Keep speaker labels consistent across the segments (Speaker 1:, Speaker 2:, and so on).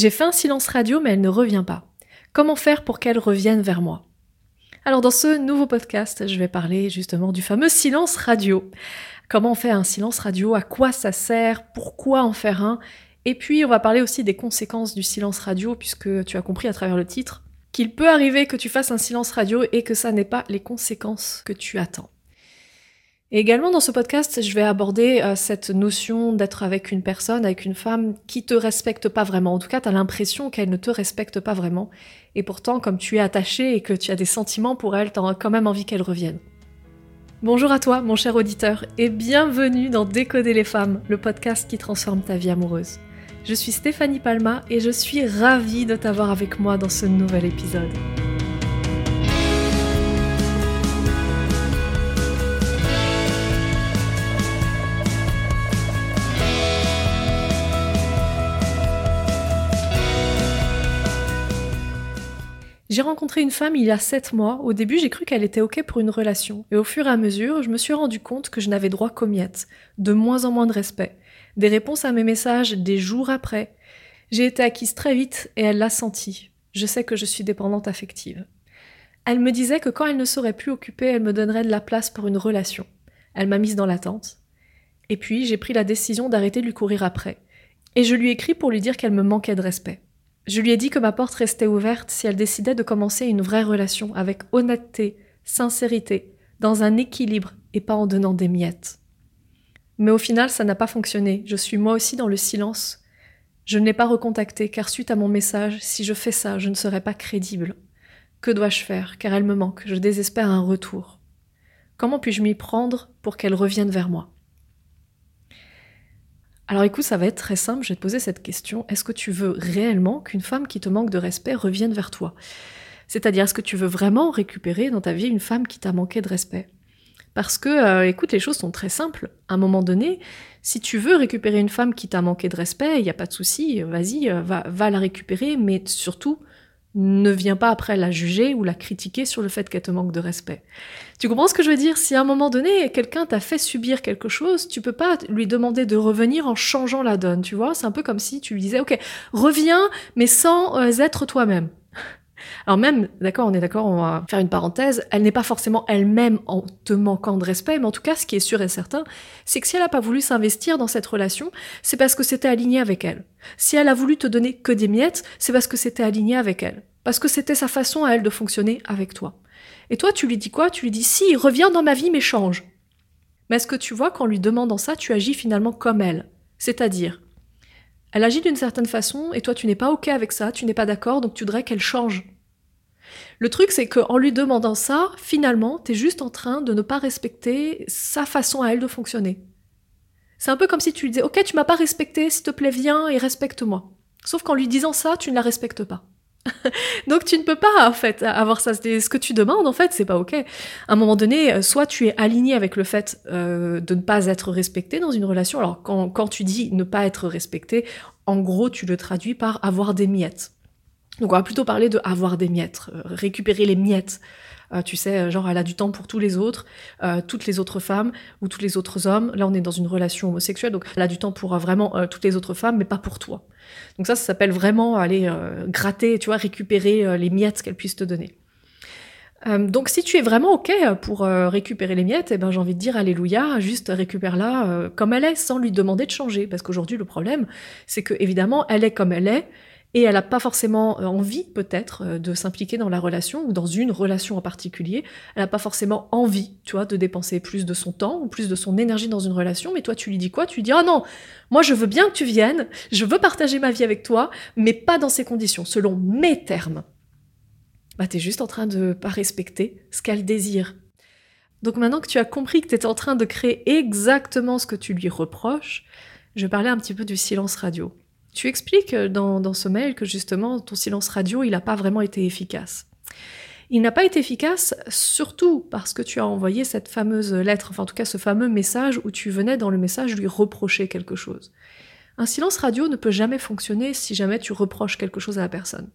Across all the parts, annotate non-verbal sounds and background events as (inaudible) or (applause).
Speaker 1: J'ai fait un silence radio mais elle ne revient pas. Comment faire pour qu'elle revienne vers moi? Alors dans ce nouveau podcast, je vais parler justement du fameux silence radio. Comment on fait un silence radio? À quoi ça sert? Pourquoi en faire un? Et puis on va parler aussi des conséquences du silence radio puisque tu as compris à travers le titre qu'il peut arriver que tu fasses un silence radio et que ça n'ait pas les conséquences que tu attends. Et également dans ce podcast, je vais aborder euh, cette notion d'être avec une personne, avec une femme qui te respecte pas vraiment. En tout cas, tu l'impression qu'elle ne te respecte pas vraiment. Et pourtant, comme tu es attaché et que tu as des sentiments pour elle, tu as quand même envie qu'elle revienne. Bonjour à toi, mon cher auditeur, et bienvenue dans Décoder les femmes, le podcast qui transforme ta vie amoureuse. Je suis Stéphanie Palma et je suis ravie de t'avoir avec moi dans ce nouvel épisode. J'ai rencontré une femme il y a sept mois. Au début, j'ai cru qu'elle était OK pour une relation. Et au fur et à mesure, je me suis rendu compte que je n'avais droit qu'aux miettes. De moins en moins de respect. Des réponses à mes messages des jours après. J'ai été acquise très vite et elle l'a senti. Je sais que je suis dépendante affective. Elle me disait que quand elle ne serait plus occupée, elle me donnerait de la place pour une relation. Elle m'a mise dans l'attente. Et puis, j'ai pris la décision d'arrêter de lui courir après. Et je lui ai écrit pour lui dire qu'elle me manquait de respect. Je lui ai dit que ma porte restait ouverte si elle décidait de commencer une vraie relation avec honnêteté, sincérité, dans un équilibre et pas en donnant des miettes. Mais au final, ça n'a pas fonctionné. Je suis moi aussi dans le silence. Je ne l'ai pas recontacté car suite à mon message, si je fais ça, je ne serai pas crédible. Que dois-je faire car elle me manque, je désespère un retour. Comment puis-je m'y prendre pour qu'elle revienne vers moi? Alors écoute, ça va être très simple, je vais te poser cette question. Est-ce que tu veux réellement qu'une femme qui te manque de respect revienne vers toi? C'est-à-dire, est-ce que tu veux vraiment récupérer dans ta vie une femme qui t'a manqué de respect? Parce que, euh, écoute, les choses sont très simples. À un moment donné, si tu veux récupérer une femme qui t'a manqué de respect, il n'y a pas de souci, vas-y, euh, va, va la récupérer, mais surtout, ne viens pas après la juger ou la critiquer sur le fait qu'elle te manque de respect. Tu comprends ce que je veux dire? Si à un moment donné, quelqu'un t'a fait subir quelque chose, tu peux pas lui demander de revenir en changeant la donne, tu vois? C'est un peu comme si tu lui disais, ok, reviens, mais sans euh, être toi-même. Alors même, d'accord, on est d'accord, on va faire une parenthèse, elle n'est pas forcément elle-même en te manquant de respect, mais en tout cas, ce qui est sûr et certain, c'est que si elle n'a pas voulu s'investir dans cette relation, c'est parce que c'était aligné avec elle. Si elle a voulu te donner que des miettes, c'est parce que c'était aligné avec elle. Parce que c'était sa façon à elle de fonctionner avec toi. Et toi, tu lui dis quoi? Tu lui dis si, reviens dans ma vie, mais change. Mais est-ce que tu vois qu'en lui demandant ça, tu agis finalement comme elle? C'est-à-dire, elle agit d'une certaine façon et toi tu n'es pas ok avec ça, tu n'es pas d'accord, donc tu voudrais qu'elle change. Le truc c'est qu'en lui demandant ça, finalement, tu es juste en train de ne pas respecter sa façon à elle de fonctionner. C'est un peu comme si tu lui disais Ok, tu m'as pas respecté, s'il te plaît, viens et respecte-moi. Sauf qu'en lui disant ça, tu ne la respectes pas. (laughs) Donc tu ne peux pas en fait avoir ça. Ce que tu demandes en fait, c'est pas ok. À un moment donné, euh, soit tu es aligné avec le fait euh, de ne pas être respecté dans une relation. Alors quand, quand tu dis ne pas être respecté, en gros tu le traduis par avoir des miettes. Donc on va plutôt parler de avoir des miettes, euh, récupérer les miettes. Euh, tu sais, euh, genre elle a du temps pour tous les autres, toutes les autres femmes ou tous les autres hommes. Là, on est dans une relation homosexuelle, donc elle a du temps pour vraiment toutes les autres femmes, mais pas pour toi. Donc ça, ça s'appelle vraiment aller gratter, tu vois, récupérer les miettes qu'elle puisse te donner. donc si tu es vraiment ok pour récupérer les miettes, eh ben j'ai envie de dire alléluia, juste récupère-la comme elle est, sans lui demander de changer, parce qu'aujourd'hui le problème, c'est que évidemment elle est comme elle est, et elle n'a pas forcément euh, envie peut-être euh, de s'impliquer dans la relation ou dans une relation en particulier. Elle n'a pas forcément envie, tu vois, de dépenser plus de son temps ou plus de son énergie dans une relation. Mais toi, tu lui dis quoi? Tu lui dis ah non, moi je veux bien que tu viennes, je veux partager ma vie avec toi, mais pas dans ces conditions, selon mes termes. Bah t'es juste en train de pas respecter ce qu'elle désire. Donc maintenant que tu as compris que tu es en train de créer exactement ce que tu lui reproches, je vais parler un petit peu du silence radio. Tu expliques euh, dans, ce mail que justement ton silence radio, il n'a pas vraiment été efficace. Il n'a pas été efficace surtout parce que tu as envoyé cette fameuse lettre, enfin en tout cas ce fameux message où tu venais dans le message lui reprocher quelque chose. Un silence radio ne peut jamais fonctionner si jamais tu reproches quelque chose à la personne.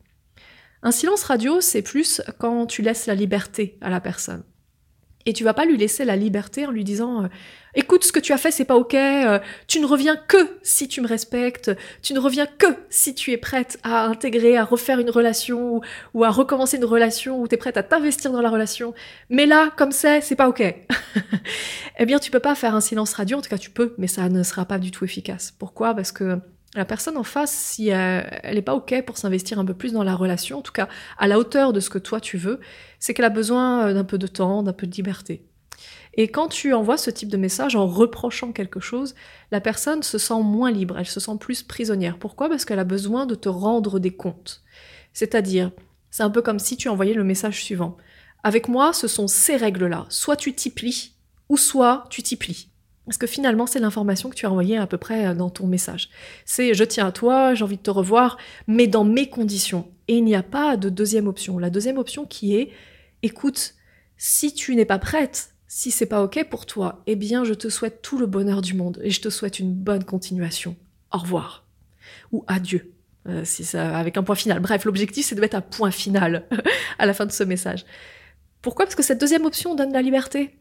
Speaker 1: Un silence radio, c'est plus quand tu laisses la liberté à la personne. Et tu vas pas lui laisser la liberté en lui disant euh, écoute ce que tu as fait c'est pas ok, euh, tu ne reviens que si tu me respectes, tu ne reviens que si tu es prête à intégrer, à refaire une relation ou, à recommencer une relation ou tu es prête à t'investir dans la relation. Mais là comme c'est, c'est pas ok. (laughs) eh bien tu peux pas faire un silence radio, en tout cas tu peux, mais ça ne sera pas du tout efficace. Pourquoi? Parce que la personne en face, si elle n'est pas OK pour s'investir un peu plus dans la relation, en tout cas à la hauteur de ce que toi tu veux, c'est qu'elle a besoin euh, d'un peu de temps, d'un peu de liberté. Et quand tu envoies ce type de message en reprochant quelque chose, la personne se sent moins libre, elle se sent plus prisonnière. Pourquoi? Parce qu'elle a besoin de te rendre des comptes. C'est-à-dire, c'est un peu comme si tu envoyais le message suivant. Avec moi, ce sont ces règles-là. Soit tu t'y plies, ou soit tu t'y plies. Parce que finalement, c'est l'information que tu as envoyée à peu près euh, dans ton message. C'est je tiens à toi, j'ai envie de te revoir, mais dans mes conditions. Et il n'y a pas de deuxième option. La deuxième option qui est, écoute, si tu n'es pas prête, si c'est pas ok pour toi, eh bien, je te souhaite tout le bonheur du monde et je te souhaite une bonne continuation. Au revoir. Ou adieu. Euh, si ça, avec un point final. Bref, l'objectif, c'est de mettre un point final (laughs) à la fin de ce message. Pourquoi? Parce que cette deuxième option donne la liberté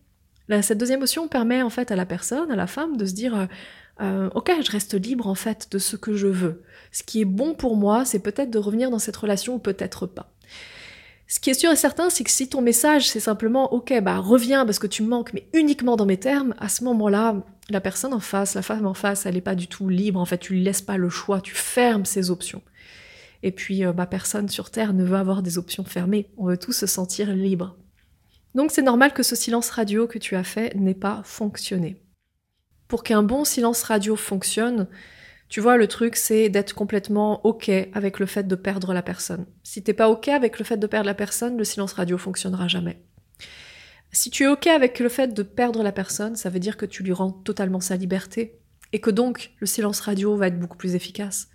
Speaker 1: cette deuxième option permet en fait à la personne, à la femme, de se dire euh, euh, ok, je reste libre en fait de ce que je veux. Ce qui est bon pour moi, c'est peut-être de revenir dans cette relation ou peut-être pas. Ce qui est sûr et certain, c'est que si ton message c'est simplement ok, bah reviens parce que tu me manques, mais uniquement dans mes termes, à ce moment-là, la personne en face, la femme en face, elle n'est pas du tout libre. En fait, tu lui laisses pas le choix, tu fermes ses options. Et puis, euh, bah, personne sur Terre ne veut avoir des options fermées. On veut tous se sentir libre. Donc c'est normal que ce silence radio que tu as fait n'ait pas fonctionné. Pour qu'un bon silence radio fonctionne, tu vois, le truc, c'est d'être complètement OK avec le fait de perdre la personne. Si t'es pas OK avec le fait de perdre la personne, le silence radio fonctionnera jamais. Si tu es OK avec le fait de perdre la personne, ça veut dire que tu lui rends totalement sa liberté et que donc le silence radio va être beaucoup plus efficace.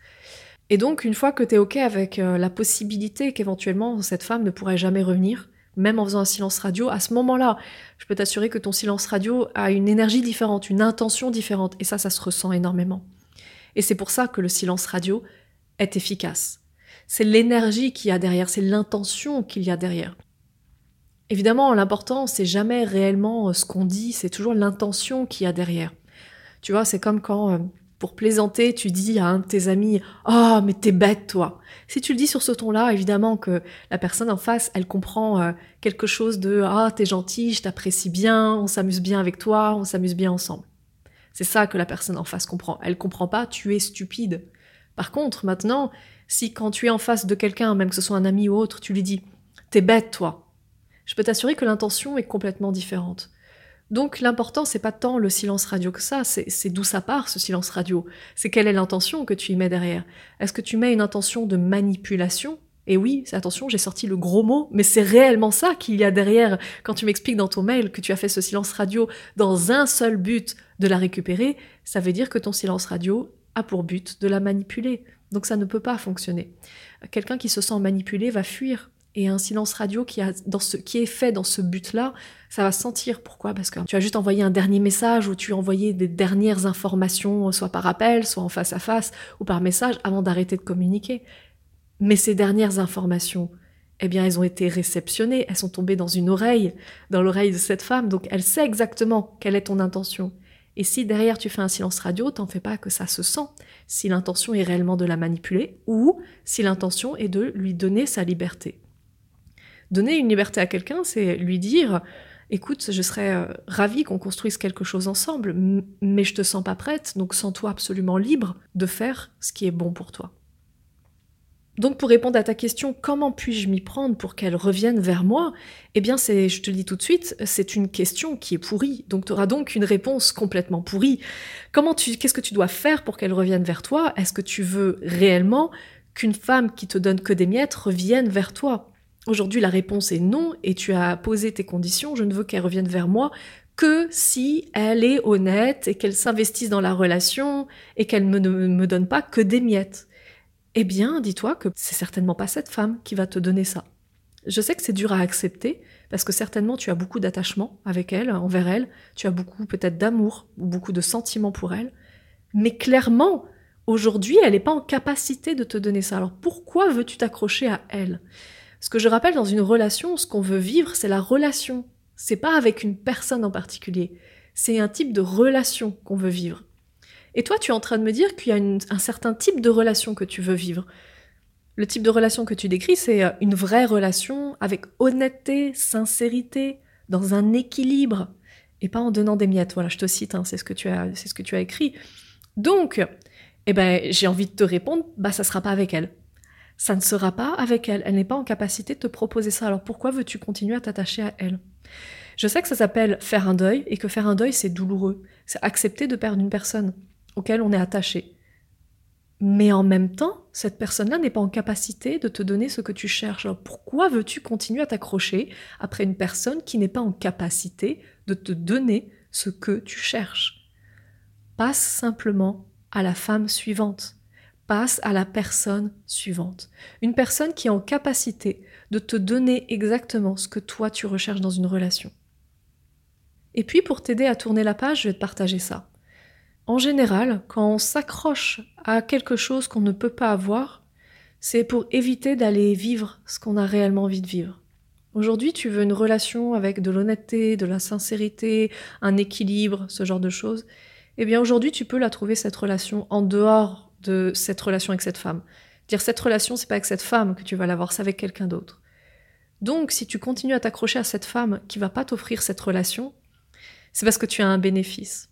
Speaker 1: Et donc, une fois que tu es OK avec euh, la possibilité qu'éventuellement cette femme ne pourrait jamais revenir, même en faisant un silence radio, à ce moment-là, je peux t'assurer que ton silence radio a une énergie différente, une intention différente, et ça, ça se ressent énormément. Et c'est pour ça que le silence radio est efficace. C'est l'énergie qu'il y a derrière, c'est l'intention qu'il y a derrière. Évidemment, l'important, c'est jamais réellement ce qu'on dit, c'est toujours l'intention qu'il y a derrière. Tu vois, c'est comme quand euh, pour plaisanter, tu dis à un de tes amis "Oh, mais t'es bête toi." Si tu le dis sur ce ton-là, évidemment que la personne en face, elle comprend euh, quelque chose de "Ah, t'es gentil, je t'apprécie bien, on s'amuse bien avec toi, on s'amuse bien ensemble." C'est ça que la personne en face comprend. Elle comprend pas "Tu es stupide." Par contre, maintenant, si quand tu es en face de quelqu'un, même que ce soit un ami ou autre, tu lui dis "T'es bête toi." Je peux t'assurer que l'intention est complètement différente. Donc l'important, c'est pas tant le silence radio que ça, c'est d'où ça part ce silence radio. C'est quelle est l'intention que tu y mets derrière. Est-ce que tu mets une intention de manipulation? Et oui, attention, j'ai sorti le gros mot, mais c'est réellement ça qu'il y a derrière quand tu m'expliques dans ton mail que tu as fait ce silence radio dans un seul but de la récupérer, ça veut dire que ton silence radio a pour but de la manipuler. Donc ça ne peut pas fonctionner. Quelqu'un qui se sent manipulé va fuir et un silence radio qui, est fait dans ce but-là, ça va sentir. Pourquoi? Parce que tu as juste envoyé un dernier message ou tu as envoyé des dernières informations, soit par appel, soit en face à face, ou par message, avant d'arrêter de communiquer. Mais ces dernières informations, eh bien, elles ont été réceptionnées, elles sont tombées dans une oreille, dans l'oreille de cette femme, donc elle sait exactement quelle est ton intention. Et si derrière tu fais un silence radio, t'en fais pas que ça se sent. Si l'intention est réellement de la manipuler ou si l'intention est de lui donner sa liberté. Donner une liberté à quelqu'un, c'est lui dire écoute, je serais euh, ravie qu'on construise quelque chose ensemble, mais je te sens pas prête, donc sens-toi absolument libre de faire ce qui est bon pour toi. Donc pour répondre à ta question, comment puis-je m'y prendre pour qu'elle revienne vers moi? Eh bien, c'est, je te le dis tout de suite, c'est une question qui est pourrie. Donc tu auras donc une réponse complètement pourrie. Comment tu, qu'est-ce que tu dois faire pour qu'elle revienne vers toi? Est-ce que tu veux réellement qu'une femme qui te donne que des miettes revienne vers toi? Aujourd'hui, la réponse est non, et tu as posé tes conditions, je ne veux qu'elle revienne vers moi que si elle est honnête et qu'elle s'investisse dans la relation et qu'elle ne me, donne pas que des miettes. Eh bien, dis-toi que c'est certainement pas cette femme qui va te donner ça. Je sais que c'est dur à accepter, parce que certainement tu as beaucoup d'attachement avec elle, envers elle, tu as beaucoup peut-être d'amour ou beaucoup de sentiments pour elle, mais clairement, aujourd'hui, elle n'est pas en capacité de te donner ça. Alors pourquoi veux-tu t'accrocher à elle? Ce que je rappelle dans une relation, ce qu'on veut vivre, c'est la relation. C'est pas avec une personne en particulier. C'est un type de relation qu'on veut vivre. Et toi, tu es en train de me dire qu'il y a un certain type de relation que tu veux vivre. Le type de relation que tu décris, c'est euh, une vraie relation avec honnêteté, sincérité, dans un équilibre, et pas en donnant des miettes. Voilà, je te cite, hein, c'est ce que tu as, c'est ce que tu as écrit. Donc, eh ben, j'ai envie de te répondre, bah ça sera pas avec elle. Ça ne sera pas avec elle. Elle n'est pas en capacité de te proposer ça. Alors pourquoi veux-tu continuer à t'attacher à elle? Je sais que ça s'appelle faire un deuil et que faire un deuil c'est douloureux. C'est accepter de perdre une personne auquel on est attaché. Mais en même temps, cette personne-là n'est pas en capacité de te donner ce que tu cherches. Alors pourquoi veux-tu continuer à t'accrocher après une personne qui n'est pas en capacité de te donner ce que tu cherches? Passe simplement à la femme suivante. Passe à la personne suivante. Une personne qui est en capacité de te donner exactement ce que toi tu recherches dans une relation. Et puis pour t'aider à tourner la page, je vais te partager ça. En général, quand on s'accroche à quelque chose qu'on ne peut pas avoir, c'est pour éviter d'aller vivre ce qu'on a réellement envie de vivre. Aujourd'hui, tu veux une relation avec de l'honnêteté, de la sincérité, un équilibre, ce genre de choses. Eh bien, aujourd'hui, tu peux la trouver, cette relation, en dehors de cette relation avec cette femme. Dire cette relation, c'est pas avec cette femme que tu vas l'avoir, c'est avec quelqu'un d'autre. Donc, si tu continues à t'accrocher à cette femme qui va pas t'offrir cette relation, c'est parce que tu as un bénéfice.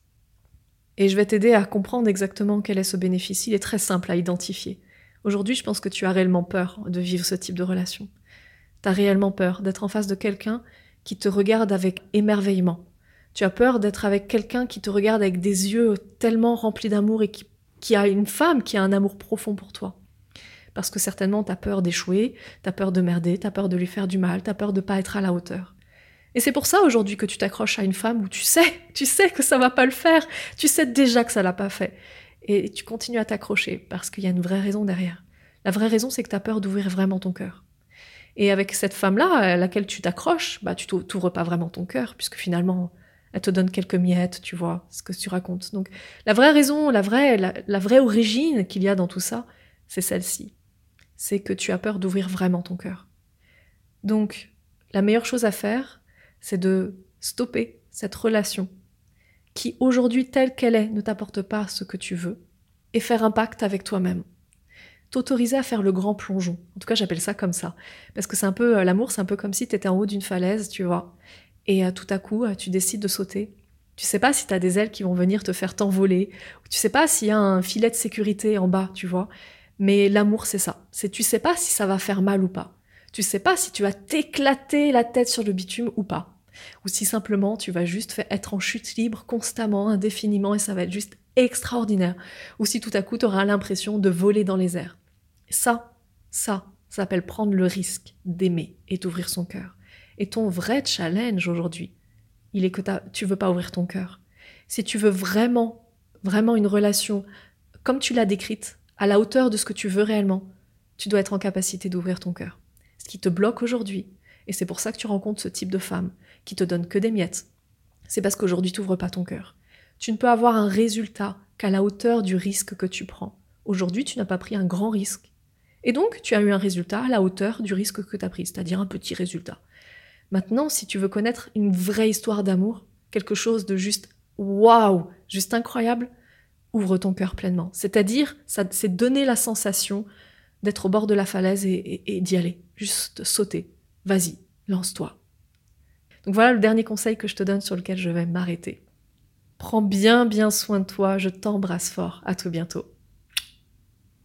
Speaker 1: Et je vais t'aider à comprendre exactement quel est ce bénéfice. Il est très simple à identifier. Aujourd'hui, je pense que tu as réellement peur de vivre ce type de relation. Tu as réellement peur d'être en face de quelqu'un qui te regarde avec émerveillement. Tu as peur d'être avec quelqu'un qui te regarde avec des yeux tellement remplis d'amour et qui, qui, a une femme qui a un amour profond pour toi. Parce que certainement, tu as peur d'échouer, tu as peur de merder, tu as peur de lui faire du mal, tu as peur de pas être à la hauteur. Et c'est pour ça aujourd'hui que tu t'accroches à une femme où tu sais, tu sais que ça va pas le faire, tu sais déjà que ça l'a pas fait. Et tu continues à t'accrocher parce qu'il y a une vraie raison derrière. La vraie raison, c'est que tu as peur d'ouvrir vraiment ton cœur. Et avec cette femme-là, à laquelle tu t'accroches, bah, tu t'ouvres pas vraiment ton cœur, puisque finalement, elle te donne quelques miettes, tu vois, ce que tu racontes. Donc, la vraie raison, la vraie, la vraie origine qu'il y a dans tout ça, c'est celle-ci. C'est que tu as peur d'ouvrir vraiment ton cœur. Donc, la meilleure chose à faire, c'est de stopper cette relation qui aujourd'hui telle qu'elle est ne t'apporte pas ce que tu veux et faire un pacte avec toi-même. T'autoriser à faire le grand plongeon. En tout cas, j'appelle ça comme ça. Parce que c'est un peu, euh, l'amour, c'est un peu comme si tu étais en haut d'une falaise, tu vois. Et euh, tout à coup, euh, tu décides de sauter. Tu sais pas si tu as des ailes qui vont venir te faire t'envoler. Tu sais pas s'il y a un filet de sécurité en bas, tu vois. Mais l'amour, c'est ça. C'est tu sais pas si ça va faire mal ou pas. Tu sais pas si tu vas t'éclater la tête sur le bitume ou pas. Ou si simplement tu vas juste être en chute libre constamment, indéfiniment, et ça va être juste extraordinaire. Ou si tout à coup tu auras l'impression de voler dans les airs. Ça, ça, ça s'appelle prendre le risque d'aimer et d'ouvrir son cœur. Et ton vrai challenge aujourd'hui, il est que tu veux pas ouvrir ton cœur. Si tu veux vraiment, vraiment une relation comme tu l'as décrite, à la hauteur de ce que tu veux réellement, tu dois être en capacité d'ouvrir ton cœur ce qui te bloque aujourd'hui. Et c'est pour ça que tu rencontres ce type de femme qui te donne que des miettes. C'est parce qu'aujourd'hui tu n'ouvres pas ton cœur. Tu ne peux avoir un résultat qu'à la hauteur du risque que tu prends. Aujourd'hui, tu n'as pas pris un grand risque. Et donc, tu as eu un résultat à la hauteur du risque que tu as pris, c'est-à-dire un petit résultat. Maintenant, si tu veux connaître une vraie histoire d'amour, quelque chose de juste waouh, juste incroyable, ouvre ton cœur pleinement. C'est-à-dire, c'est donner la sensation d'être au bord de la falaise et, d'y aller. Juste sauter. Vas-y, lance-toi. Donc voilà le dernier conseil que je te donne sur lequel je vais m'arrêter. Prends bien bien soin de toi, je t'embrasse fort. À tout bientôt.